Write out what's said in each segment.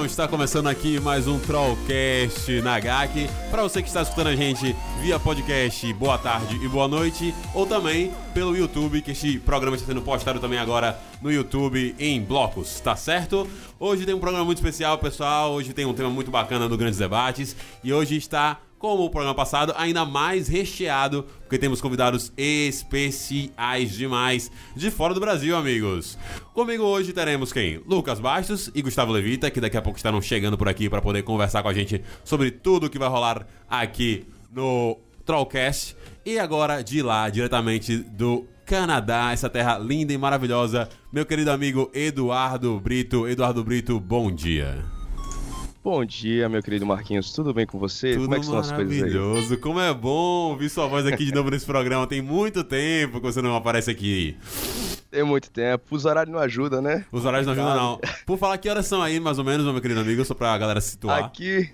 Então está começando aqui mais um Trollcast na GAC. Para você que está escutando a gente via podcast, boa tarde e boa noite, ou também pelo YouTube, que este programa está sendo postado também agora no YouTube em blocos, tá certo? Hoje tem um programa muito especial, pessoal. Hoje tem um tema muito bacana do Grandes Debates e hoje está como o programa passado, ainda mais recheado, porque temos convidados especiais demais de fora do Brasil, amigos. Comigo hoje teremos quem? Lucas Bastos e Gustavo Levita, que daqui a pouco estarão chegando por aqui para poder conversar com a gente sobre tudo que vai rolar aqui no Trollcast. E agora de lá, diretamente do Canadá, essa terra linda e maravilhosa, meu querido amigo Eduardo Brito. Eduardo Brito, bom dia. Bom dia, meu querido Marquinhos. Tudo bem com você? Tudo Como é que estão as coisas aí? maravilhoso. Como é bom ouvir sua voz aqui de novo nesse programa. Tem muito tempo que você não aparece aqui. Tem muito tempo. Os horários não ajudam, né? Os horários não ajudam, não. Por falar que horas são aí, mais ou menos, meu querido amigo, só pra galera se situar. Aqui,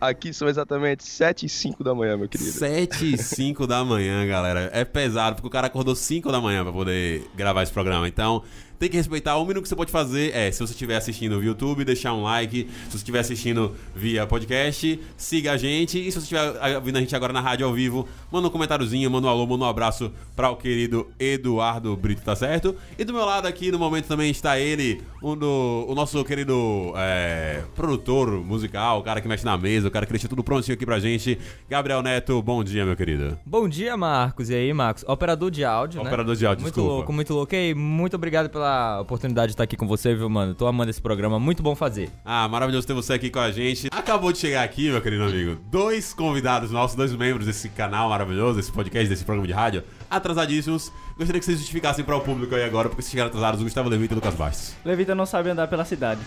aqui são exatamente 7 e 5 da manhã, meu querido. 7 e 5 da manhã, galera. É pesado, porque o cara acordou 5 da manhã pra poder gravar esse programa. Então, tem que respeitar. O mínimo que você pode fazer é, se você estiver assistindo via YouTube, deixar um like. Se você estiver assistindo via podcast, siga a gente. E se você estiver ouvindo a gente agora na rádio ao vivo, manda um comentáriozinho, manda um alô, manda um abraço para o querido Eduardo Brito, tá certo? E do meu lado aqui, no momento, também está ele, um do, o nosso querido é, produtor musical, o cara que mexe na mesa, o cara que deixa tudo prontinho aqui pra gente. Gabriel Neto, bom dia, meu querido. Bom dia, Marcos. E aí, Marcos? Operador de áudio, né? Operador de áudio, Muito desculpa. louco, muito louco. Ei, muito obrigado pela oportunidade de estar aqui com você, viu, mano? Tô amando esse programa, muito bom fazer. Ah, maravilhoso ter você aqui com a gente. Acabou de chegar aqui, meu querido amigo, dois convidados nossos, dois membros desse canal maravilhoso, desse podcast, desse programa de rádio, atrasadíssimos. Gostaria que vocês justificassem para o público aí agora, porque vocês chegaram atrasados, o Gustavo Levita e o Lucas Bastos. Levita não sabe andar pela cidade.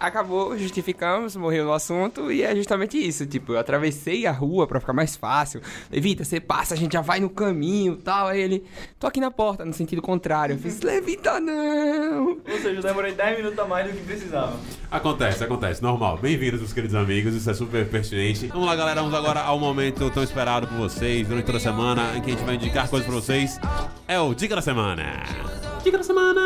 acabou, justificamos, morreu no assunto e é justamente isso. Tipo, eu atravessei a rua pra ficar mais fácil. Levita, você passa, a gente já vai no caminho tal. Aí ele, tô aqui na porta, no sentido contrário. Eu fiz, Levita, não! Ou seja, eu demorei 10 minutos a mais do que precisava. Acontece, acontece, normal. Bem-vindos, meus queridos amigos, isso é super pertinente. Vamos lá, galera, vamos agora ao momento tão esperado por vocês durante toda a semana, em que a gente vai indicar coisas pra vocês. É o Dica da Semana. Dica da Semana!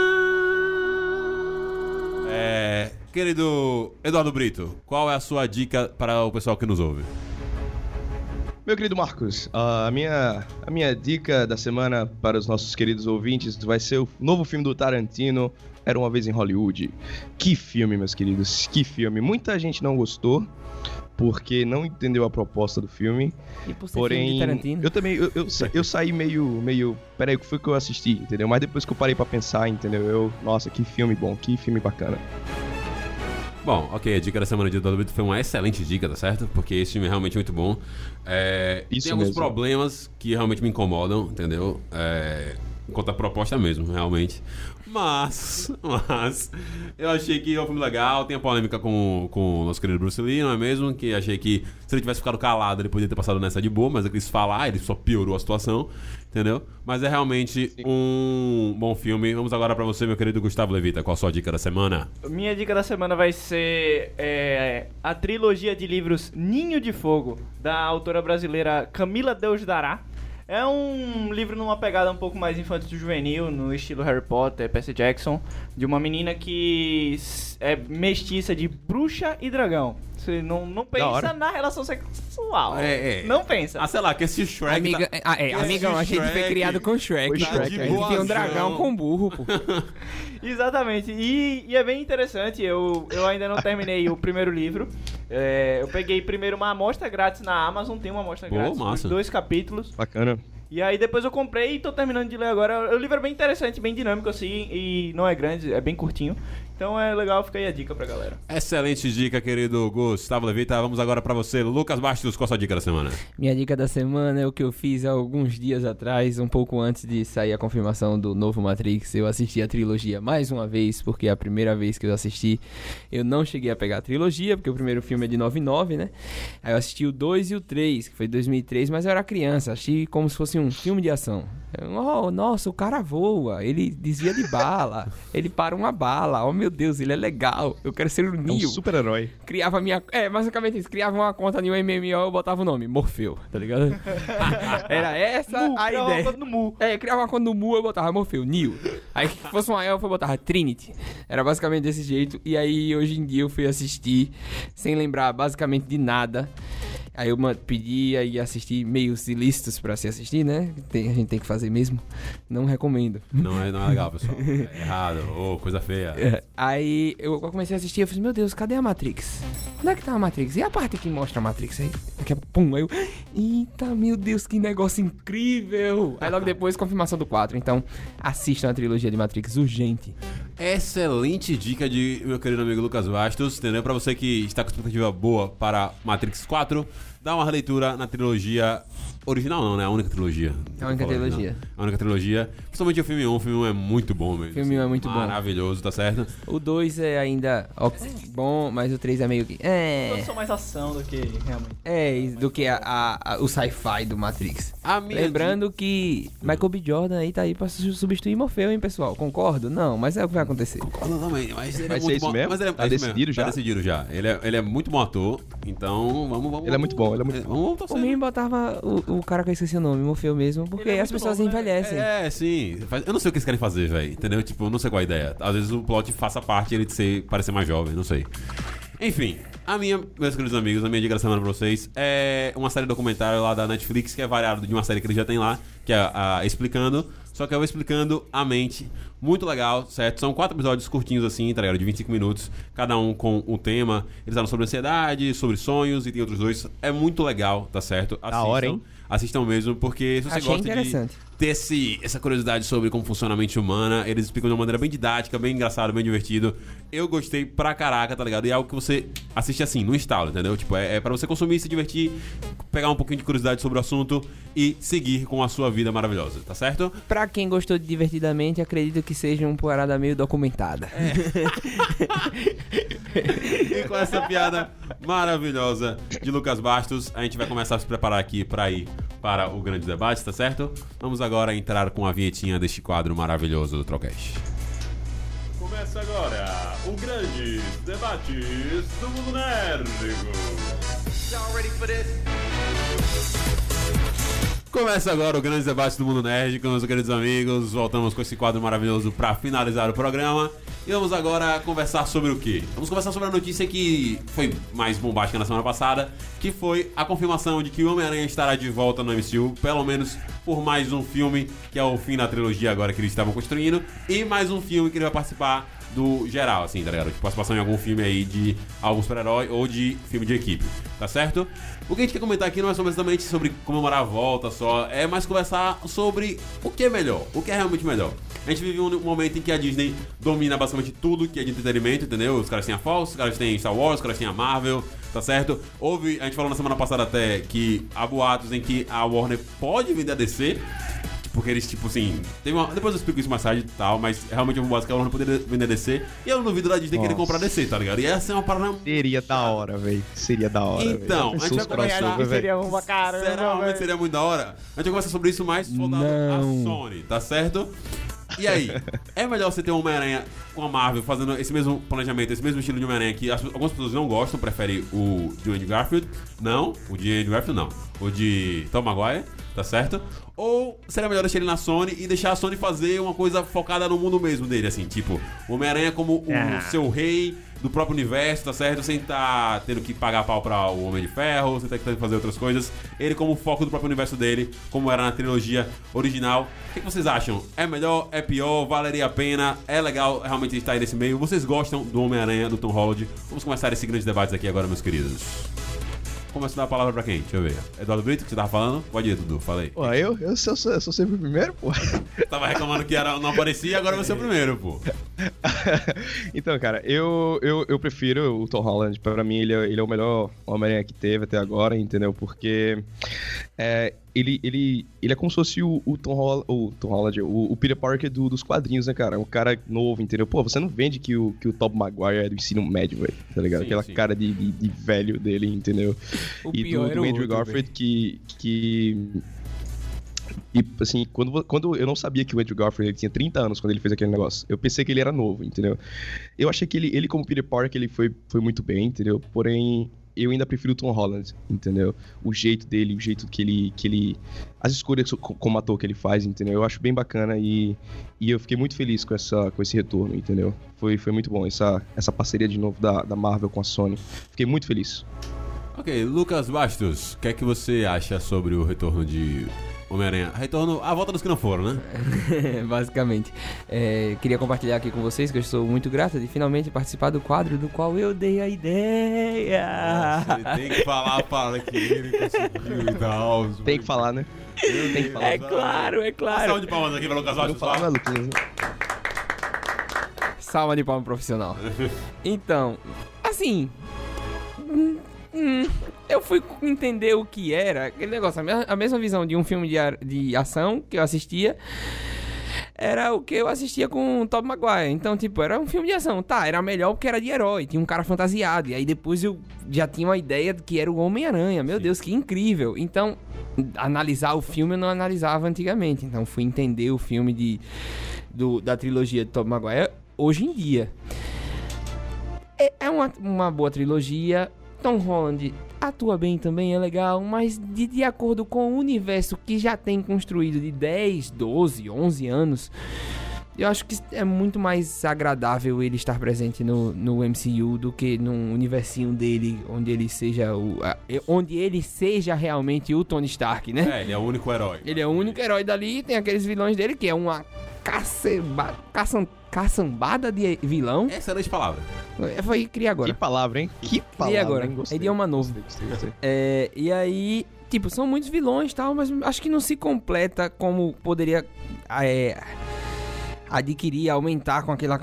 É. Querido Eduardo Brito, qual é a sua dica para o pessoal que nos ouve? Meu querido Marcos, a minha, a minha dica da semana para os nossos queridos ouvintes vai ser o novo filme do Tarantino, Era Uma Vez em Hollywood. Que filme, meus queridos, que filme. Muita gente não gostou, porque não entendeu a proposta do filme. E por ser filme de Porém, Tarantino. eu também, eu, eu, eu saí meio, meio, peraí, o que foi que eu assisti, entendeu? Mas depois que eu parei pra pensar, entendeu? Eu, nossa, que filme bom, que filme bacana. Bom, ok, a dica da semana de Brito foi uma excelente dica, tá certo? Porque esse filme é realmente muito bom. É, Isso tem alguns mesmo. problemas que realmente me incomodam, entendeu? É, enquanto a proposta mesmo, realmente. Mas, mas, eu achei que é um filme legal. Tem a polêmica com, com o nosso querido Bruce Lee, não é mesmo? Que achei que se ele tivesse ficado calado, ele poderia ter passado nessa de boa, mas ele quis falar, ele só piorou a situação, entendeu? Mas é realmente um bom filme. Vamos agora pra você, meu querido Gustavo Levita. Qual a sua dica da semana? Minha dica da semana vai ser é, a trilogia de livros Ninho de Fogo, da autora brasileira Camila Deus Dará. É um livro numa pegada um pouco mais infantil juvenil, no estilo Harry Potter, Percy Jackson, de uma menina que é mestiça de bruxa e dragão. Você não, não pensa na relação sexual. É, é. Não pensa. Ah, sei lá, que esse Shrek. Amiga, tá- ah, é, que amigão, a gente foi criado com Shrek. Foi cara. Shrek, a gente tem um dragão com burro, pô. Exatamente. E, e é bem interessante. Eu, eu ainda não terminei o primeiro livro. É, eu peguei primeiro uma amostra grátis na Amazon. Tem uma amostra Pô, grátis. massa. Dois capítulos. Bacana. E aí depois eu comprei e tô terminando de ler agora. O livro é bem interessante, bem dinâmico assim. E não é grande, é bem curtinho. Então é legal, fica aí a dica pra galera. Excelente dica, querido Gustavo Levita. Vamos agora pra você, Lucas Bastos. Qual a sua dica da semana? Minha dica da semana é o que eu fiz há alguns dias atrás, um pouco antes de sair a confirmação do novo Matrix. Eu assisti a trilogia mais uma vez, porque é a primeira vez que eu assisti, eu não cheguei a pegar a trilogia, porque o primeiro filme é de 99, né? Aí eu assisti o 2 e o 3, que foi 2003, mas eu era criança, achei como se fosse um filme de ação. Eu, oh, nossa, o cara voa, ele desvia de bala, ele para uma bala, oh meu Deus, ele é legal, eu quero ser o É um Neo super-herói. criava minha. É, basicamente isso. Criava uma conta em um MMO eu botava o nome, Morfeu, tá ligado? Era essa Mu, a criava uma ideia. conta no Mu. É, criava uma conta no Mu eu botava Morfeu, Neo. Aí se fosse uma elfa eu botava Trinity. Era basicamente desse jeito. E aí hoje em dia eu fui assistir sem lembrar basicamente de nada. Aí eu pedia e assisti meios ilícitos pra se assistir, né? Tem- a gente tem que fazer mesmo. Não recomendo. Não é, não é legal, pessoal. É errado. Ô, coisa feia. É. Aí eu comecei a assistir, eu falei, meu Deus, cadê a Matrix? Onde é que tá a Matrix? E a parte que mostra a Matrix aí? Daqui a pum, aí eu, eita, meu Deus, que negócio incrível! Aí logo depois, confirmação do 4, então assistam a trilogia de Matrix urgente. Excelente dica de meu querido amigo Lucas Bastos, entendeu? Pra você que está com expectativa boa para Matrix 4, dá uma releitura na trilogia original, não, né? A única trilogia. É a única Tô falando, trilogia. não. A única trilogia. Principalmente o filme 1, o filme 1 é muito bom mesmo. O filme 1 é muito bom. Maravilhoso, tá certo? O 2 é ainda ó, bom, mas o 3 é meio que. É. Eu sou mais ação do que realmente. É, do que a, a- a- o sci-fi do Matrix. A minha Lembrando que Michael B. Jordan aí tá aí pra su- substituir Morfeu, hein, pessoal? Concordo? Não, mas é o que vai acontecer. Concordo também, mas ele Vai é muito bom. mesmo? Mas ele é, Tá é decidido já? Tá decidido já. Ele é, ele é muito bom ator, então vamos, vamos. Ele é muito bom, ele é muito Vamos, vamos Por torcer. mim, botava o, o cara que eu esqueci o nome, Morfeu mesmo, porque é as pessoas bom, né? envelhecem. É, sim. Eu não sei o que eles querem fazer, velho. Entendeu? Tipo, eu não sei qual a ideia. Às vezes o plot faça parte ele de ser, parecer mais jovem, não sei. Enfim, a minha, meus queridos amigos, a minha dica da semana pra vocês é uma série documentário lá da Netflix, que é variado de uma série que ele já tem lá, que é a, a Explicando. Só que eu vou explicando a mente. Muito legal, certo? São quatro episódios curtinhos assim, tá ligado? De 25 minutos, cada um com um tema. Eles falam sobre ansiedade, sobre sonhos e tem outros dois. É muito legal, tá certo? Da hora, hein? Assistam mesmo, porque se você Achei gosta de ter esse, essa curiosidade sobre como funciona a mente humana. Eles explicam de uma maneira bem didática, bem engraçada, bem divertido. Eu gostei pra caraca, tá ligado? E é algo que você assiste assim, no instalo, entendeu? Tipo, é, é pra você consumir, se divertir, pegar um pouquinho de curiosidade sobre o assunto e seguir com a sua vida maravilhosa, tá certo? Pra quem gostou de Divertidamente, acredito que seja uma parada meio documentada. E com essa piada maravilhosa de Lucas Bastos, a gente vai começar a se preparar aqui pra ir para o grande debate, tá certo? Vamos agora entrar com a vinhetinha deste quadro maravilhoso do Trocast. Começa agora o grande debates do mundo nerdico. Começa agora o grande debate do mundo nerd com meus queridos amigos. Voltamos com esse quadro maravilhoso para finalizar o programa. E vamos agora conversar sobre o quê? Vamos conversar sobre a notícia que foi mais bombástica na semana passada, que foi a confirmação de que o Homem-Aranha estará de volta no MCU, pelo menos por mais um filme, que é o fim da trilogia agora que eles estavam construindo, e mais um filme que ele vai participar do geral, assim, tá ligado? De participação em algum filme aí de algum super-herói ou de filme de equipe, tá certo? O que a gente quer comentar aqui não é somente sobre comemorar a volta só, é mais conversar sobre o que é melhor, o que é realmente melhor. A gente vive um momento em que a Disney domina basicamente tudo que é de entretenimento, entendeu? Os caras têm a Fox, os caras têm Star Wars, os caras têm a Marvel, tá certo? Houve, a gente falou na semana passada até que há boatos em que a Warner pode vender a DC, porque eles, tipo assim. Teve uma, depois eu explico isso mais tarde e tal, mas realmente eu vou que ela não poderia vender DC. E eu não duvido da Disney querer comprar DC, tá ligado? E essa é uma parada. Seria da hora, velho. Seria da hora. Então, velho. a gente vai pensou os conversar-? Seria uma cara. Será realmente seria muito da hora? A gente vai conversar sobre isso mais soldado Não. a Sony, tá certo? E aí, é melhor você ter um Homem-Aranha com a Marvel fazendo esse mesmo planejamento, esse mesmo estilo de Homem-Aranha que as- algumas pessoas não gostam, preferem o de Andrew Garfield. Não, o de Andrew Garfield não. O de Tom Maguire. tá certo? Ou seria melhor deixar ele na Sony e deixar a Sony fazer uma coisa focada no mundo mesmo dele, assim, tipo, o Homem-Aranha como o Ah. seu rei do próprio universo, tá certo? Sem tá tendo que pagar pau pra o Homem de Ferro, sem tá tendo que fazer outras coisas. Ele como foco do próprio universo dele, como era na trilogia original. O que, que vocês acham? É melhor? É pior? Valeria a pena? É legal realmente estar aí nesse meio? Vocês gostam do Homem-Aranha, do Tom Holland? Vamos começar esse grande debate aqui agora, meus queridos. Começa a dar a palavra pra quem? Deixa eu ver. Eduardo Brito, que você tava falando? Pode ir, Dudu, fala aí. Pô, eu, eu, sou, eu sou sempre o primeiro, pô. Tava reclamando que era, não aparecia, agora você é o primeiro, pô. então, cara, eu, eu, eu prefiro o Tom Holland. Pra mim, ele é, ele é o melhor Homem-Aranha que teve até agora, entendeu? Porque é, ele, ele, ele é como se fosse o, o Tom Holland, o, Tom Holland o, o Peter Parker do- dos quadrinhos, né, cara? Um cara novo, entendeu? Pô, você não vende que o, que o Tobey Maguire é do ensino médio, velho, tá ligado? Sim, Aquela sim. cara de, de, de velho dele, entendeu? O e do, do Andrew Garfield que, que e assim, quando, quando eu não sabia que o Andrew Garfield ele tinha 30 anos quando ele fez aquele negócio. Eu pensei que ele era novo, entendeu? Eu achei que ele, ele como Peter Parker, ele foi, foi muito bem, entendeu? Porém, eu ainda prefiro o Tom Holland, entendeu? O jeito dele, o jeito que ele. Que ele as escolhas co- como ator que ele faz, entendeu? Eu acho bem bacana e, e eu fiquei muito feliz com, essa, com esse retorno, entendeu? Foi, foi muito bom essa, essa parceria de novo da, da Marvel com a Sony. Fiquei muito feliz. Ok, Lucas Bastos, o que é que você acha sobre o retorno de Homem-Aranha? Retorno, a volta dos que não foram, né? Basicamente. É, queria compartilhar aqui com vocês que eu estou muito grato de finalmente participar do quadro do qual eu dei a ideia. Você tem que falar para que ele conseguiu e tal. Tem que falar, né? Tem que É claro, é claro. Salve de palmas aqui para Lucas falar, só. né, Luquinhas? Salva de palma profissional. Então, assim. Hum, eu fui entender o que era aquele negócio. A mesma, a mesma visão de um filme de, de ação que eu assistia. Era o que eu assistia com o Tobey Maguire. Então, tipo, era um filme de ação. Tá, era melhor porque era de herói. Tinha um cara fantasiado. E aí depois eu já tinha uma ideia de que era o Homem-Aranha. Meu Deus, que incrível. Então, analisar o filme eu não analisava antigamente. Então, fui entender o filme de, do- da trilogia de Tobey Maguire hoje em dia. É, é uma, uma boa trilogia. Tom Holland atua bem também, é legal, mas de, de acordo com o universo que já tem construído de 10, 12, 11 anos, eu acho que é muito mais agradável ele estar presente no, no MCU do que num universinho dele, onde ele seja o. a- onde ele seja realmente o Tony Stark, né? É, ele é o único herói. Ele é o único herói dali, tem aqueles vilões dele, que é uma caceba, caçam, caçambada de vilão. Excelente palavra. É, Foi criar agora. Que palavra, hein? Que palavra, Criei agora. hein? Gostei. Idioma novo. Gostei, gostei. É, e aí, tipo, são muitos vilões e tal, mas acho que não se completa como poderia é, adquirir, aumentar com aquela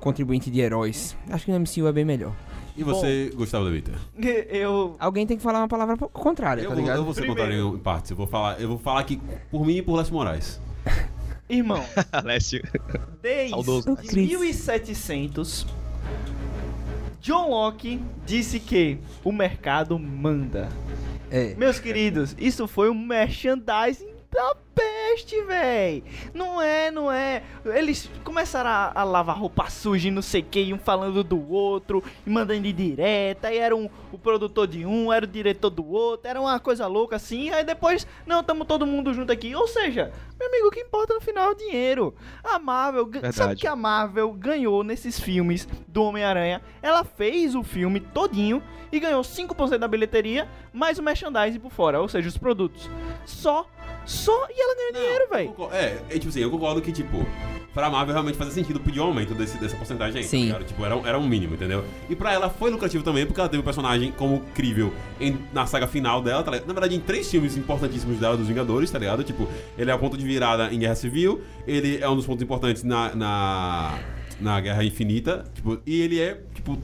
contribuinte de heróis. Acho que no MCU é bem melhor. E você, Gustavo da Vita? Eu. Alguém tem que falar uma palavra contrária, Eu tá vou, ligado? eu vou ser Primeiro. contrário em partes. Eu vou falar, eu vou falar aqui por mim e por Lécio Moraes. Irmão, Alessio. desde Saudoso. 1700, John Locke disse que o mercado manda. É. Meus queridos, isso foi um merchandising da peste, véi. Não é, não é. Eles começaram a, a lavar roupa suja e não sei o que, um falando do outro, e mandando de direta, e era um, o produtor de um, era o diretor do outro, era uma coisa louca assim, aí depois, não, tamo todo mundo junto aqui. Ou seja, meu amigo, o que importa no final é o dinheiro. A Marvel, gan- sabe Verdade. que a Marvel ganhou nesses filmes do Homem-Aranha? Ela fez o filme todinho e ganhou 5% da bilheteria, mais o merchandising por fora, ou seja, os produtos. Só, só, e ela ganhou dinheiro, velho. É, é, tipo assim, eu concordo que, tipo, pra Marvel realmente fazia sentido pedir um aumento desse, dessa porcentagem aí. tá Sim. Tipo, era, um- era um mínimo, entendeu? E pra ela foi lucrativo também, porque ela teve um personagem como crível em- na saga final dela, tá ligado? Na verdade, em três filmes importantíssimos dela, dos Vingadores, tá ligado? Tipo, ele é o ponto de virada em Guerra Civil, ele é um dos pontos importantes na, na, na Guerra Infinita, tipo, e ele é, tipo,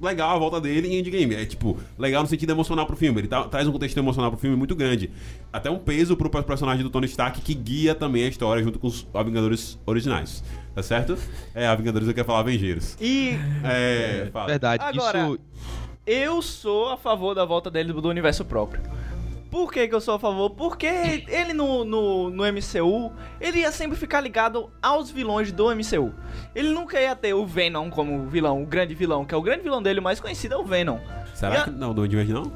legal a volta dele em Endgame. É, tipo, legal no sentido emocional pro filme. Ele tá- traz um contexto emocional pro filme muito grande. Até um peso pro personagem do Tony Stark que guia também a história junto com os Vingadores originais. Tá certo? É, a Vingadores eu quero falar Avengers. E É, fala. Verdade. Agora- Isso. eu sou a favor da volta dele do universo próprio. Por que, que eu sou a favor? Porque ele no, no, no MCU, ele ia sempre ficar ligado aos vilões do MCU. Ele nunca ia ter o Venom como vilão, o grande vilão, que é o grande vilão dele, o mais conhecido é o Venom. Será a- que não, do Duende Verde não?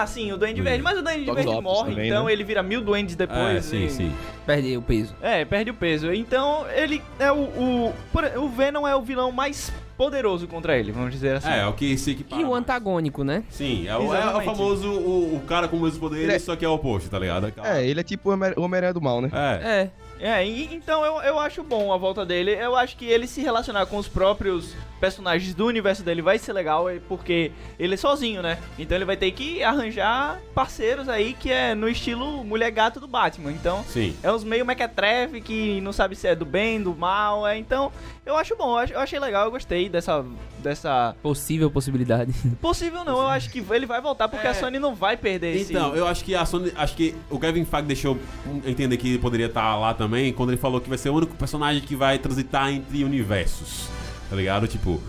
Ah, sim, o Duende Hum. Verde. Mas o Duende Octopus Verde morre, também, então né? ele vira mil duendes depois. É, sim, e- sim. Perde o peso. É, perde o peso. Então, ele é o. O, por- o Venom é o vilão mais poderoso contra ele, vamos dizer assim. É, é o que se equipara E o antagônico, né? Sim, é o, é o famoso o, o cara com os poderes, Ele é- só que é o oposto, tá ligado? Aquela- É, ele é tipo o Homem-Aranha do Mal, né? É. É. É, e- então eu, eu acho bom a volta dele. Eu acho que ele se relacionar com os próprios personagens do universo dele vai ser legal, é porque ele é sozinho, né? Então ele vai ter que arranjar parceiros aí que é no estilo mulher gato do Batman. Então Sim. é uns meio mequetrefe que não sabe se é do bem, do mal. É, então eu acho bom, eu ach- eu achei legal, eu gostei dessa. Dessa. Possível possibilidade. Possível não, eu acho que ele vai voltar porque É. a Sony não vai perder esse. Então, eu acho que a Sony. Acho que o Kevin Feige deixou entender que ele poderia estar lá também quando ele falou que vai ser o único personagem que vai transitar entre universos. Tá ligado? Tipo.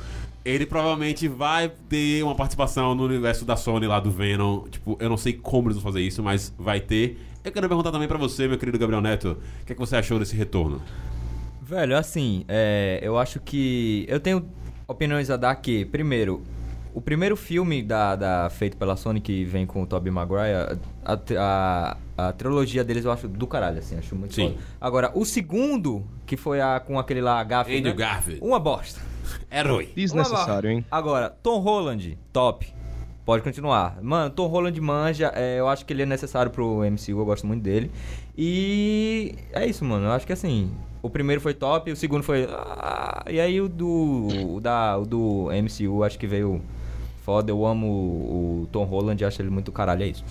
Ele provavelmente vai ter uma participação no universo da Sony lá do Venom. Tipo, eu não sei como eles vão fazer isso, mas vai ter. Eu quero perguntar também pra você, meu querido Gabriel Neto, o que, é que você achou desse retorno? Velho, assim, é, eu acho que. Eu tenho opiniões a dar que, primeiro, o primeiro filme da, da- feito pela Sony que vem com o Tobey Maguire, a, a, a trilogia deles eu acho do caralho, assim, acho muito Sim. foda. Agora, o segundo, que foi a, com aquele lá, Garfield. Andrew né? Garfield. Uma bosta. Herói. Desnecessário, hein? Agora, Tom Holland, top. Pode continuar. Mano, Tom Holland manja, é, eu acho que ele é necessário pro MCU, eu gosto muito dele. E é isso, mano. Eu acho que assim, o primeiro foi top, o segundo foi. ah, e aí o do. O, da, o do MCU, acho que veio foda. Eu amo o, o Tom Holland, acho ele muito caralho, é isso.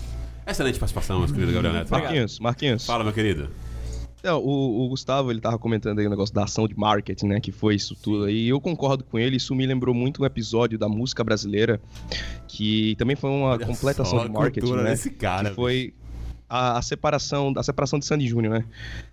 Excelente participação, meu querido Gabriel Neto. Marquinhos, Marquinhos. Fala, meu querido. Não, o, o Gustavo, ele tava comentando aí o negócio da ação de marketing, né? Que foi isso tudo aí. E eu concordo com ele. Isso me lembrou muito um episódio da música brasileira, que também foi uma Olha completa ação de marketing, cultura né? desse cara, que foi a, a separação, a separação de Sandy Júnior, né?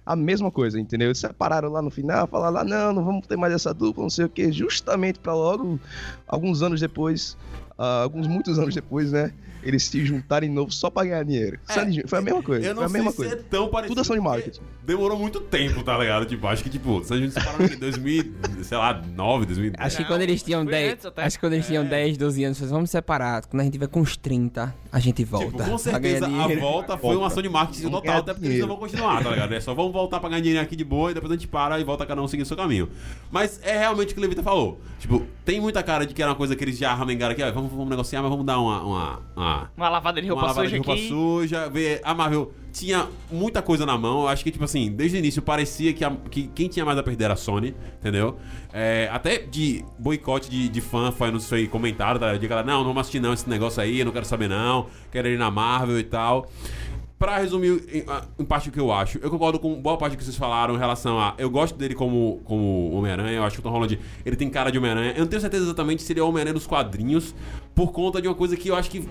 A mesma coisa, entendeu? Eles separaram lá no final, falaram lá, não, não vamos ter mais essa dupla, não sei o quê. Justamente pra logo, alguns anos depois, ah, alguns muitos anos depois, né? Eles se juntarem de novo só pra ganhar dinheiro. Sandy Júnior, foi a mesma coisa, É, Eu foi não a sei mesma se coisa. é tão parecido. Tudo ação de porque marketing. Demorou muito tempo, tá ligado? Tipo, acho que, tipo, se a gente separou em 2000, sei lá, 9, 2010. Acho que quando eles tinham foi 10. antes até. Acho que quando eles tinham 10, 12 anos, eles vamos separar. Quando a gente tiver com uns 30, a gente volta. Tipo, com certeza a volta foi uma ação de marketing total, até porque eles não vão continuar, tá ligado? É só vamos voltar pra ganhar dinheiro aqui de boa e depois a gente para e volta cada um seguir o seu caminho. Mas é realmente o que o Levita falou. Tipo, tem muita cara de que era uma coisa que eles já arramengaram aqui, ó, vamos, vamos negociar, mas vamos dar uma. uma, uma Uma lavada de uma roupa lavada suja de roupa aqui. suja, ver a Marvel tinha muita coisa na mão. Eu acho que, tipo assim, desde o início parecia que, a- que quem tinha mais a perder era a Sony, entendeu? É, até de boicote de, de fã foi, não sei, comentário, tá? de galera, não, não vamos assistir não esse negócio aí, eu não quero saber não, quero ir na Marvel e tal. Pra resumir em, em parte o que eu acho, eu concordo com boa parte do que vocês falaram em relação a. Eu gosto dele como, como Homem-Aranha, eu acho que o Tom Holland ele tem cara de Homem-Aranha. Eu não tenho certeza exatamente se ele é o Homem-Aranha dos quadrinhos, por conta de uma coisa que eu acho que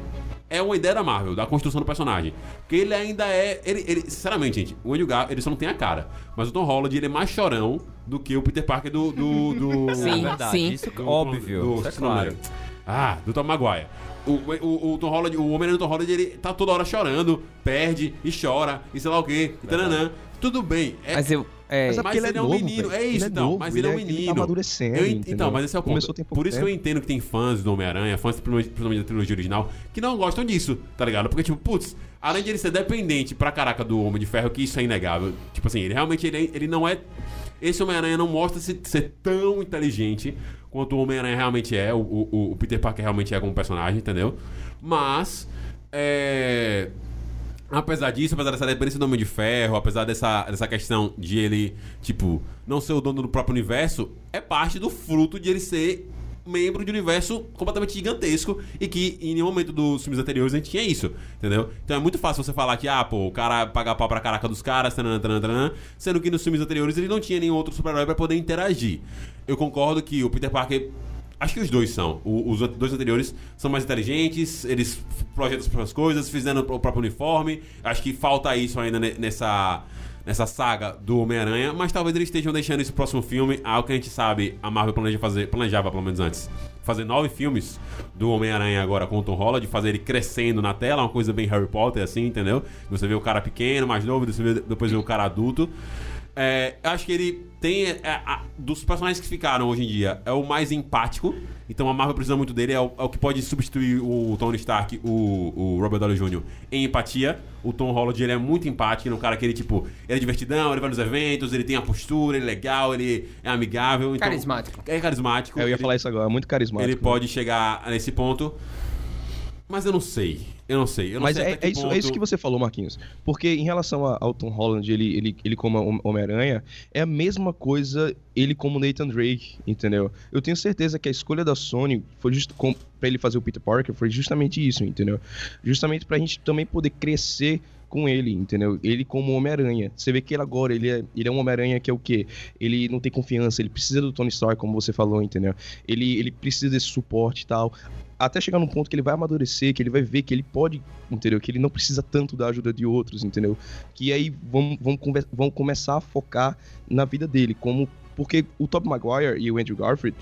é uma ideia da Marvel, da construção do personagem. Porque ele ainda é. Ele, ele- sinceramente, gente, o Andrew Garfield, ele só não tem a cara. Mas o Tom Holland, ele é mais chorão do que o Peter Parker do. do, do Sim, é verdade, sim. isso do- óbvio. do- isso é claro. Ah, do Tom Maguire. O, o, o Tom Holland, o Homem-Aranha do Tom Holland, ele tá toda hora chorando, perde e chora, e sei lá o quê, e tananã. Tudo bem. É, Mas eu. É, Mas é mas ele, ele é é um novo, menino, velho. é Ele isso é então, novo, mas ele é um ele é- ele tá menino. amadurecendo, Eu ent- então, mas esse é o ponto. Por isso que eu tempo. entendo que tem fãs do Homem-Aranha, fãs principalmente da trilogia original, que não gostam disso, tá ligado? Porque, tipo, putz, além de ele ser dependente pra caraca do Homem de Ferro, que isso é inegável, tipo assim, ele realmente ele, ele não é. Esse Homem-Aranha não mostra se- ser tão inteligente quanto o Homem-Aranha realmente é, o, o, o Peter Parker realmente é como personagem, entendeu? Mas. É. Apesar disso, apesar dessa dependência do Homem de Ferro, apesar dessa, dessa questão de ele, tipo, não ser o dono do próprio universo, é parte do fruto de ele ser membro de um universo completamente gigantesco e que em nenhum momento dos filmes anteriores a gente tinha isso, entendeu? Então é muito fácil você falar que, ah, pô, o cara paga pau pra caraca dos caras, tanana, tanana, tanana, sendo que nos filmes anteriores ele não tinha nenhum outro super-herói pra poder interagir. Eu concordo que o Peter Parker Acho que os dois são. O- os dois anteriores são mais inteligentes, eles projetam as próprias coisas, fizeram o próprio uniforme. Acho que falta isso ainda ne- nessa, nessa saga do Homem-Aranha, mas talvez eles estejam deixando esse próximo filme, algo que a gente sabe, a Marvel planeja fazer, planejava pelo menos antes. Fazer nove filmes do Homem-Aranha agora com o Tom Holland, fazer ele crescendo na tela, uma coisa bem Harry Potter, assim, entendeu? Você vê o cara pequeno, mais novo, depois vê o cara adulto. É, eu acho que ele tem. é, a- dos personagens que ficaram hoje em dia, é o mais empático. Então a Marvel precisa muito dele. É o, é o que pode substituir o Tony Stark, o, o Robert Downey Jr. em empatia. O Tom Holland ele é muito empático. Ele é um cara que ele, tipo, ele é divertidão, ele vai nos eventos, ele tem a postura, ele é legal, ele é amigável. Então, Carismático. É carismático. Eu ia ele- falar isso agora, é muito carismático. ele pode chegar nesse ponto. Mas eu não sei. Eu não sei. Eu não Mas sei é, que é isso, é ponto- isso que você falou, Marquinhos. Porque em relação a- ao Tom Holland, ele, ele, ele como Hom- Homem-Aranha, é a mesma coisa ele como Nathan Drake, entendeu? Eu tenho certeza que a escolha da Sony foi justo pra ele fazer o Peter Parker foi justamente isso, entendeu? Justamente pra gente também poder crescer com ele, entendeu? Ele como Homem-Aranha. Você vê que ele agora, ele é, ele é um Homem-Aranha que é o quê? Ele não tem confiança, ele precisa do Tony Stark, como você falou, entendeu? Ele, ele precisa desse suporte e tal. Até chegar num ponto que ele vai amadurecer, que ele vai ver que ele pode, entendeu? Que ele não precisa tanto da ajuda de outros, entendeu? Que aí vão, vão, vão começar a focar na vida dele, como. Porque o Tobey Maguire e o Andrew Garfield,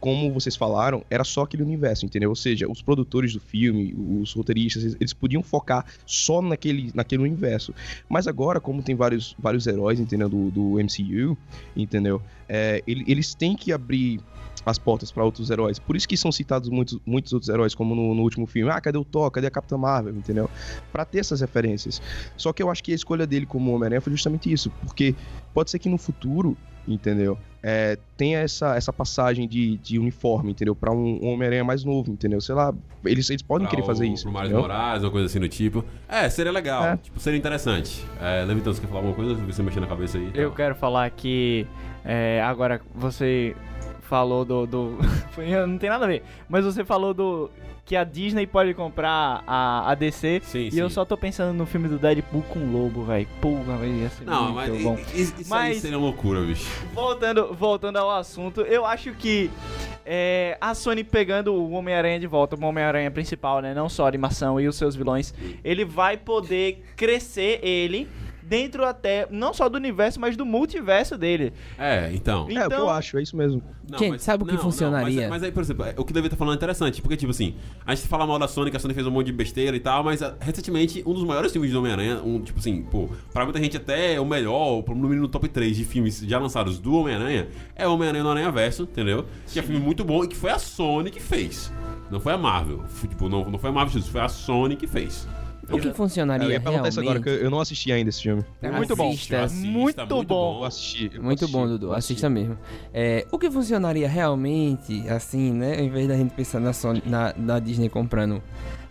como vocês falaram, era só aquele universo, entendeu? Ou seja, os produtores do filme, os roteiristas, eles- podiam focar só naquele, naquele universo. Mas agora, como tem vários, vários heróis, entendeu? Do, do MCU, entendeu? É, ele- eles têm que abrir as portas para outros heróis. Por isso que são citados muitos, muitos outros heróis, como no, no último filme. Ah, cadê o Thor? Cadê a Capitã Marvel? Entendeu? Pra ter essas referências. Só que eu acho que a escolha dele como Homem-Aranha foi justamente isso. Porque pode ser que no futuro, entendeu? É, tenha essa, essa passagem de, de uniforme, entendeu? Pra um, um Homem-Aranha mais novo, entendeu? Sei lá, eles, eles podem Pra querer fazer o- isso. Pro Miles? Moraes, uma coisa assim do tipo. É, seria legal. É. Tipo, seria interessante. É, Levitão, você quer falar alguma coisa? Você mexer na cabeça aí. Eu Tá. quero falar que é, agora você falou do, do não tem nada a ver, mas você falou do que a Disney pode comprar a, a DC Sim, e sim. eu só tô pensando no filme do Deadpool com o Lobo, velho. Porra, velho, ia ser Não, muito mas bom. isso, isso aí Mas- seria loucura, bicho. Voltando, voltando ao assunto, eu acho que é, a Sony pegando o Homem-Aranha de volta, o Homem-Aranha principal, né? Não só a animação e os seus vilões, ele vai poder crescer ele dentro até, não só do universo, mas do multiverso dele. É, então. É, o que eu Então- acho, é isso mesmo. Não, Gente, sabe o que funcionaria? mas, mas aí, por exemplo, é, o que deve estar falando é interessante, porque, tipo assim, a gente fala mal da Sony, que a Sony fez um monte de besteira e tal, mas recentemente, um dos maiores filmes do Homem-Aranha, um, tipo assim, pô, pra muita gente até o melhor, pro número no top 3 de filmes já lançados do Homem-Aranha, é o Homem-Aranha no Aranha Verso, entendeu? Que é um filme muito bom e que foi a Sony que fez. Não foi a Marvel. Tipo, não, não foi a Marvel, foi a Sony que fez. O que É, funcionaria eu ia perguntar isso agora, realmente... que eu não assisti ainda esse filme. É muito bom. Assista. Assista, Muito bom. Eu vou Muito assistir, bom, Dudu. Assista mesmo. É, o que funcionaria realmente, assim, né? Em vez da gente pensar na, Sony, na, na Disney comprando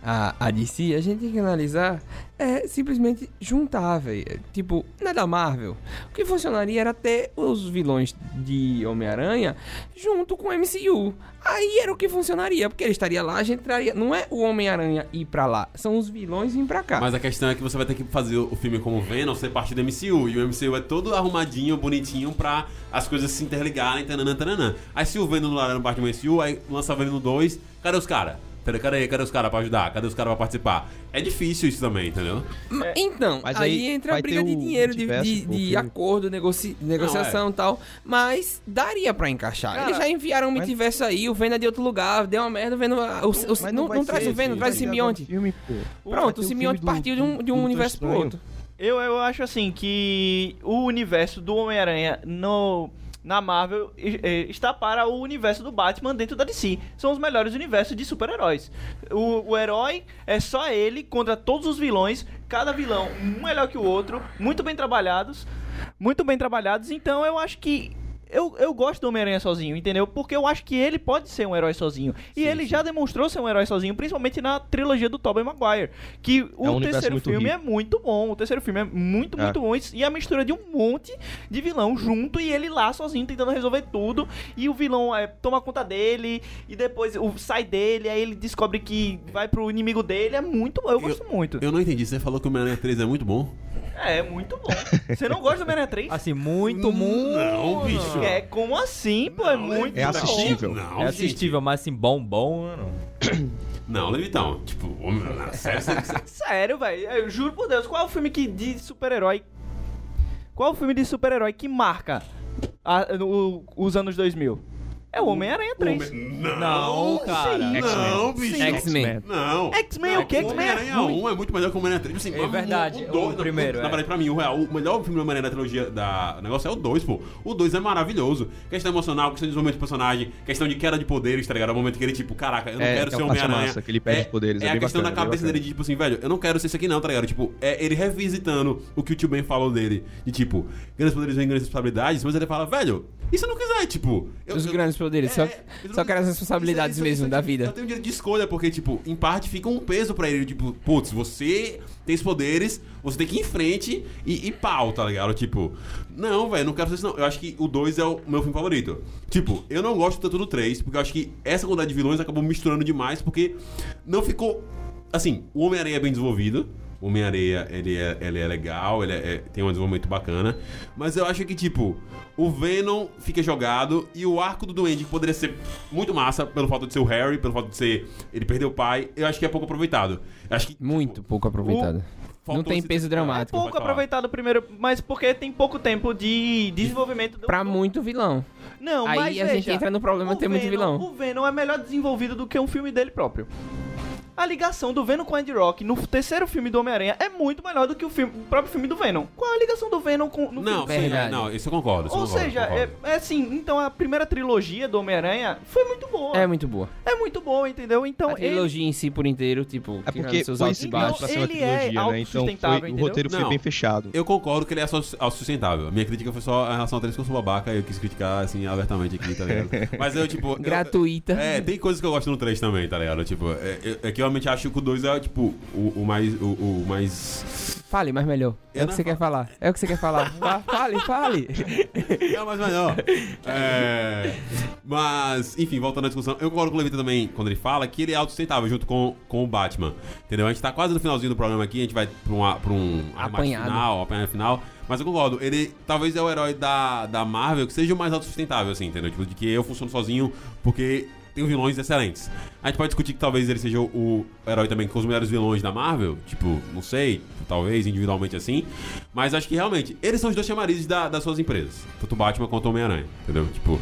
a, a DC, a gente tem que analisar é simplesmente juntar, velho. Tipo, não é da Marvel. O que funcionaria era ter os vilões de Homem-Aranha junto com o MCU. Aí era o que funcionaria, porque ele estaria lá, a gente traria. Não é o Homem-Aranha ir pra lá, são os vilões ir pra cá. Mas a questão é que você vai ter que fazer o filme como Venom ser parte do MCU. E o MCU é todo arrumadinho, bonitinho pra as coisas se interligarem, tananã. Aí se o Venom não era parte do MCU, aí lança Venom 2, cadê os caras? Cadê, cadê, cadê os caras pra ajudar? Cadê os caras pra participar? É difícil isso também, entendeu? Ma- Então, Mas aí, aí entra a briga de o dinheiro, de, de, de acordo, negoci- negociação e tal. Mas daria pra encaixar. Cara, Eles já enviaram um mas- multiverso aí, o Venom é de outro lugar, deu uma merda, o. O, o- não, vai não traz o Venom, sim, traz o simbionte. Pronto, o o simbionte partiu de um, de um universo pro outro. Eu, eu acho assim que o universo do Homem-Aranha no na Marvel está para o universo do Batman dentro da DC. São os melhores universos de super-heróis. O, o herói é só ele contra todos os vilões, cada vilão um melhor que o outro, muito bem trabalhados, muito bem trabalhados. Então eu acho que eu, eu gosto do Homem-Aranha sozinho, entendeu? Porque eu acho que ele pode ser um herói sozinho. E Sim, ele sim. já demonstrou ser um herói sozinho, principalmente na trilogia do Tobey Maguire. Que o um universo terceiro filme rico. é muito bom. O terceiro filme é muito, É. muito bom. E a mistura de um monte de vilão junto e ele lá sozinho tentando resolver tudo. E o vilão é, toma conta dele e depois o, sai dele. Aí ele descobre que vai pro inimigo dele. É muito bom. Eu gosto muito. Eu não entendi. Você falou que o Homem-Aranha 3 é muito bom? É, é muito bom. Você não gosta do Homem-Aranha 3? Assim, muito, muito. Não, bicho. É, como assim, pô? É muito É bom. assistível. Não, É gente. assistível, mas assim, bom, bom, mano. Não, Levitão. Tipo, homem, sério, sério, sério. Sério, velho. Eu juro por Deus. Qual é o filme que de super-herói... Qual é o filme de super-herói que marca a- o- os anos 2000? É o Homem-Aranha 3. Não, Não, cara. Não, bicho. X-Men. Não. X-Men, o que? O X-Men é Homem-Aranha ruim. 1 é muito melhor que o Homem-Aranha 3. Assim, É o- verdade, o dois- primeiro, Na é. verdade, pra mim, o, real, o melhor filme do Homem-Aranha da trilogia da o negócio é o 2, pô. O 2 é maravilhoso. Questão emocional, questão de desenvolvimento do personagem, questão de queda de poderes, tá ligado? O momento que ele, tipo, caraca, eu não É, quero que é ser o Homem-Aranha. que ele perde poderes, é É, a questão bacana, da cabeça dele de, tipo assim, velho, eu não quero ser isso aqui não, tá ligado? Tipo, é ele revisitando o que o tio Ben falou dele. De, tipo, grandes poderes vêm grandes responsabilidades, mas ele fala, velho, e se eu não quiser, tipo... Eu, Os eu- grandes poderes, só, é, eu só não- quero as responsabilidades isso- isso- mesmo isso- da Eu vida. tenho direito de escolha, porque, tipo, em parte fica um peso pra ele. Tipo, putz, você tem os poderes, você tem que ir em frente e, e pau, tá ligado? Tipo, não, velho, não quero ser isso não. Eu acho que o 2 é o meu filme favorito. Tipo, eu não gosto tanto do 3, porque eu acho que essa quantidade de vilões acabou misturando demais, porque não ficou. Assim, o Homem-Aranha é bem desenvolvido. O Homem-Areia, ele é, ele é legal, ele é- é- tem um desenvolvimento bacana. Mas eu acho que, tipo, o Venom fica jogado e o arco do Duende, que poderia ser muito massa, pelo fato de ser o Harry, pelo fato de ser ele perder o pai, eu acho que é pouco aproveitado. Eu acho que. tipo, Muito pouco aproveitado. faltou Não tem peso É dramático. Pode pouco aproveitado primeiro, mas porque tem pouco tempo de desenvolvimento do. Pra muito vilão. Não, Aí mas a gente veja, entra no problema de ter muito Venom- vilão. O Venom é melhor desenvolvido do que um filme dele próprio. A ligação do Venom com o Ed Rock no terceiro filme do Homem-Aranha é muito melhor do que o, filme- o próprio filme do Venom. Qual é a ligação do Venom com no Não, filme? sim, não, isso eu concordo. isso eu Ou concordo, seja, concordo. é, é assim, então a primeira trilogia do Homem-Aranha foi muito boa. É muito boa. É muito boa, entendeu? Então A ele, trilogia em si por inteiro, tipo, É porque seus foi altos e seguido baixos. pra ser uma ele é trilogia, né? Então foi, o roteiro foi Não. bem fechado. Eu concordo que ele é só autossustentável. Minha crítica foi só em relação a três que eu sou babaca e eu quis criticar, assim, abertamente aqui, tá ligado? Mas eu, tipo. eu- Gratuita. É, tem coisas que eu gosto no 3 também, tá ligado? Tipo, é, é- é que eu realmente acho que o 2 é, tipo, o, o mais. O, o mais. Fale, mas melhor. É o que você quer falar. É o que você quer falar. Fale, fale. É o mais melhor. É, mas, enfim, voltando à discussão, eu concordo com o Levita também quando ele fala que ele é autossustentável junto com, com o Batman. Entendeu? A gente tá quase no finalzinho do programa aqui, a gente vai pra, uma, pra um Apanhado. final, apanhado final. Mas eu concordo, ele talvez é o herói da, da Marvel que seja o mais autossustentável, assim, entendeu? Tipo, de que eu funciono sozinho porque tem vilões excelentes. A gente pode discutir que talvez ele seja o, herói também com os melhores vilões da Marvel, tipo, não sei, talvez individualmente assim. Mas acho que realmente, eles são os dois chamarizes da- das suas empresas. Tanto Batman quanto Homem-Aranha, entendeu? Tipo,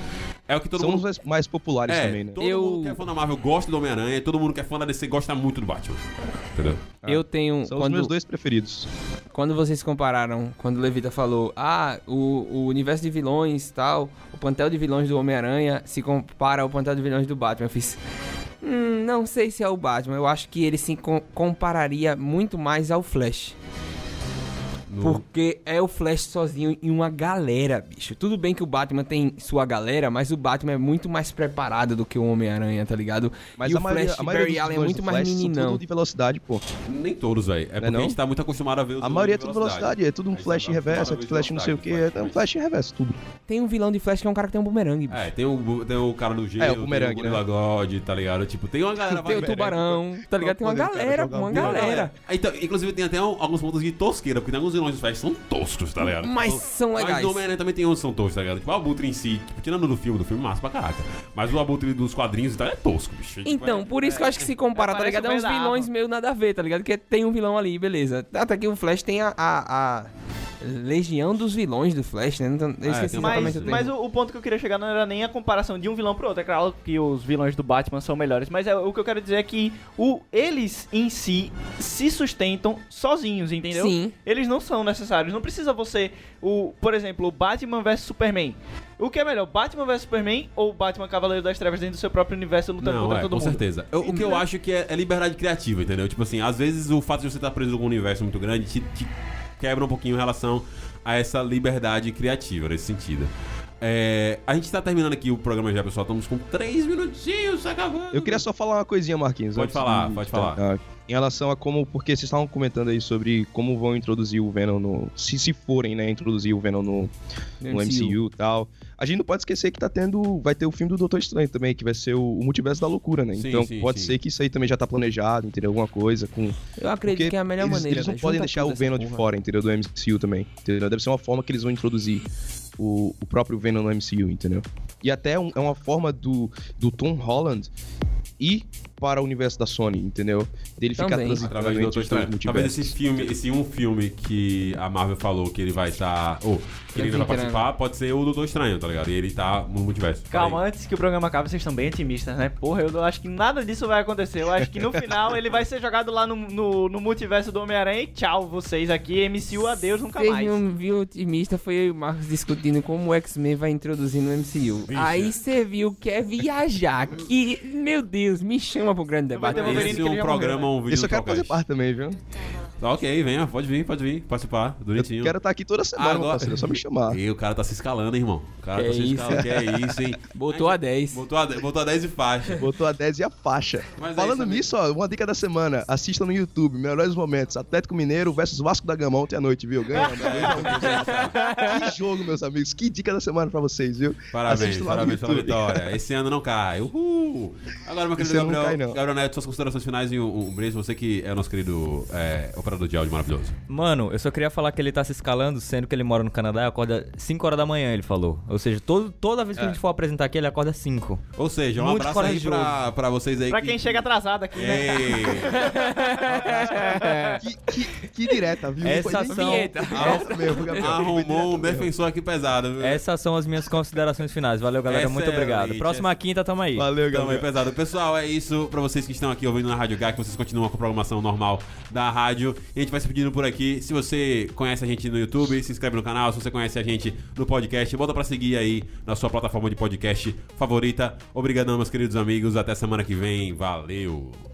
é o que todo São mundo. os mais- populares É, também, né? todo Eu- mundo que é fã da Marvel gosta do Homem-Aranha, e todo mundo que é fã da DC gosta muito do Batman. Entendeu? Eu tenho. São os quando, meus dois preferidos. quando vocês compararam, quando o Levita falou, ah, o, o universo de vilões e tal, o plantel de vilões do Homem-Aranha se compara ao plantel de vilões do Batman, eu fiz. Hum, não sei se é o Batman, eu acho que ele se com- compararia muito mais ao Flash. No- Porque é o Flash sozinho em uma galera, bicho. Tudo bem que o Batman tem sua galera, mas o Batman é muito mais preparado do que o Homem-Aranha, tá ligado? Mas e a o maioria, Flash a maioria Barry Allen é muito mais Flash meninão. tudo de velocidade, pô. Nem todos, velho. É porque não? a gente tá muito acostumado a ver os A maioria é de tudo velocidade, é tudo um Aí flash tá reverso, é flash não sei o que, é um flash reverso, tudo. Tem um vilão de Flash que é um cara que tem um bumerangue, bicho. É, tem o, tem o cara do gelo, É, o tem bumerangue, o Gorilla God, tá ligado? Tipo, tem uma galera... Tem o tubarão, tá ligado? Tem uma galera, uma um Tem galera. Então, inclusive tem até alguns pontos de tosqueira, porque tem alguns vilões do Flash são toscos, tá ligado? Mas Tipo, são Mas legais. no Homem-Aranha também tem uns que são toscos, tá ligado? Tipo, o Abutre em si, tipo, tirando do filme, do filme massa pra caraca. Mas o Abutre dos quadrinhos e tal é tosco, bicho. Tipo, Então, é- por isso que eu acho que se compara, É, tá ligado? É uns vilões meio nada a ver, tá ligado? Que tem um vilão ali, beleza. Até que o Flash tem a, a, a legião dos vilões do Flash, né? Então, eu É, esqueci uma- exatamente Mas, o mas o, o ponto que eu queria chegar não era nem a comparação de um vilão pro outro. É claro que os vilões do Batman são melhores, mas é, o que eu quero dizer é que o, eles em si se sustentam sozinhos, entendeu? Sim. Eles não são necessários. Não precisa você, o, por exemplo, o Batman vs Superman. O que é melhor, Batman vs Superman ou Batman Cavaleiro das Trevas dentro do seu próprio universo lutando Não, contra é, todo com mundo? certeza. Eu- o que eu acho que é, é liberdade criativa, entendeu? Tipo assim, às vezes o fato de você estar preso com um universo muito grande te, te quebra um pouquinho em relação a essa liberdade criativa, nesse sentido. É, a gente tá terminando aqui o programa já, pessoal. Estamos com três minutinhos acabando. Eu queria só falar uma coisinha, Marquinhos. Pode falar, de- pode falar. Ah, em relação a como. Porque vocês estavam comentando aí sobre como vão introduzir o Venom no. Se, se forem, né, introduzir o Venom no, no MCU e tal. A gente não pode esquecer que tá tendo. Vai ter o filme do Doutor Estranho também, que vai ser o, o Multiverso da Loucura, né? Sim, então sim, pode sim. ser que isso aí também já tá planejado, entendeu? Alguma coisa com. Eu acredito Porque que é a melhor eles, maneira. Eles não né? podem Junta deixar o Venom de fora, entendeu? Do MCU também. Entendeu? Deve ser uma forma que eles vão introduzir o, o próprio Venom no MCU, entendeu? E até um- é uma forma do, do Tom Holland ir para o universo da Sony, entendeu? Dele ficar transitando Através do Doutor Estranho. Talvez esse filme, esse um filme que a Marvel falou que ele vai estar. Ou que ele ainda vai participar, pode ser o Doutor Estranho, tá ligado? E ele tá no multiverso. Calma, antes que o programa acabe, vocês estão bem otimistas, né? Porra, eu não acho que nada disso vai acontecer. Eu acho que no final ele vai ser jogado lá no, no, no multiverso do Homem-Aranha e tchau, vocês aqui, MCU, adeus, nunca Teve mais. um viu otimista, foi eu e o Marcos discutindo como o X-Men vai introduzir no MCU. Aí você viu que é viajar. Que, meu Deus, me chama pro grande debate. Esse que é um programa, um vídeo Isso eu quero fazer parte também, viu? Tá ok, venha, pode vir, pode vir, participar, Eu bonitinho. quero estar aqui toda semana, Agora- parceiro. É só me chamar. E o cara tá se escalando, hein, irmão. O cara Que tá se isso? escalando. Que é isso, hein? Botou a 10. Botou a, botou a 10 e faixa. Botou a 10 e a faixa. Mas é Falando isso, nisso, ó, uma dica da semana. Assista no YouTube, melhores momentos. Atlético Mineiro versus Vasco da Gama ontem à noite, viu? Ganhamos. que jogo, meus amigos. Que dica da semana pra vocês, viu? Parabéns, parabéns pela vitória. Esse ano não cai. Uhul! Agora, meu querido Esse ano não Gabriel, cai, não. Gabriel Neto, suas considerações finais e um, um brinde, você que é o nosso querido é, operador de áudio maravilhoso. Mano, eu só queria falar que ele tá se escalando, sendo que ele mora no Canadá e acorda 5 horas da manhã, ele falou. Ou seja, todo, toda vez que É. a gente for apresentar aqui, ele acorda 5. Ou seja, um Muito abraço aí corajoso. pra, pra vocês aí. Pra que- quem chega atrasado aqui, né? Ei, Que, que, que direta, viu? Essa Foi ação-. Essa mesmo, Gabriel. Foi arrumou um mesmo. defensor aqui pesado, viu? Essas são as minhas considerações finais. Valeu, galera. Muito Excelente, obrigado. Próxima quinta, tamo aí. Valeu, Pesado. Pessoal, é isso. Pra vocês que estão aqui ouvindo na Rádio GAC, vocês continuam com a programação normal da rádio. E a gente vai se pedindo por aqui. Se você conhece a gente no YouTube, se inscreve no canal. Se você conhece a gente no podcast, bota pra seguir aí na sua plataforma de podcast favorita. Obrigadão, meus queridos amigos. Até semana que vem. Valeu!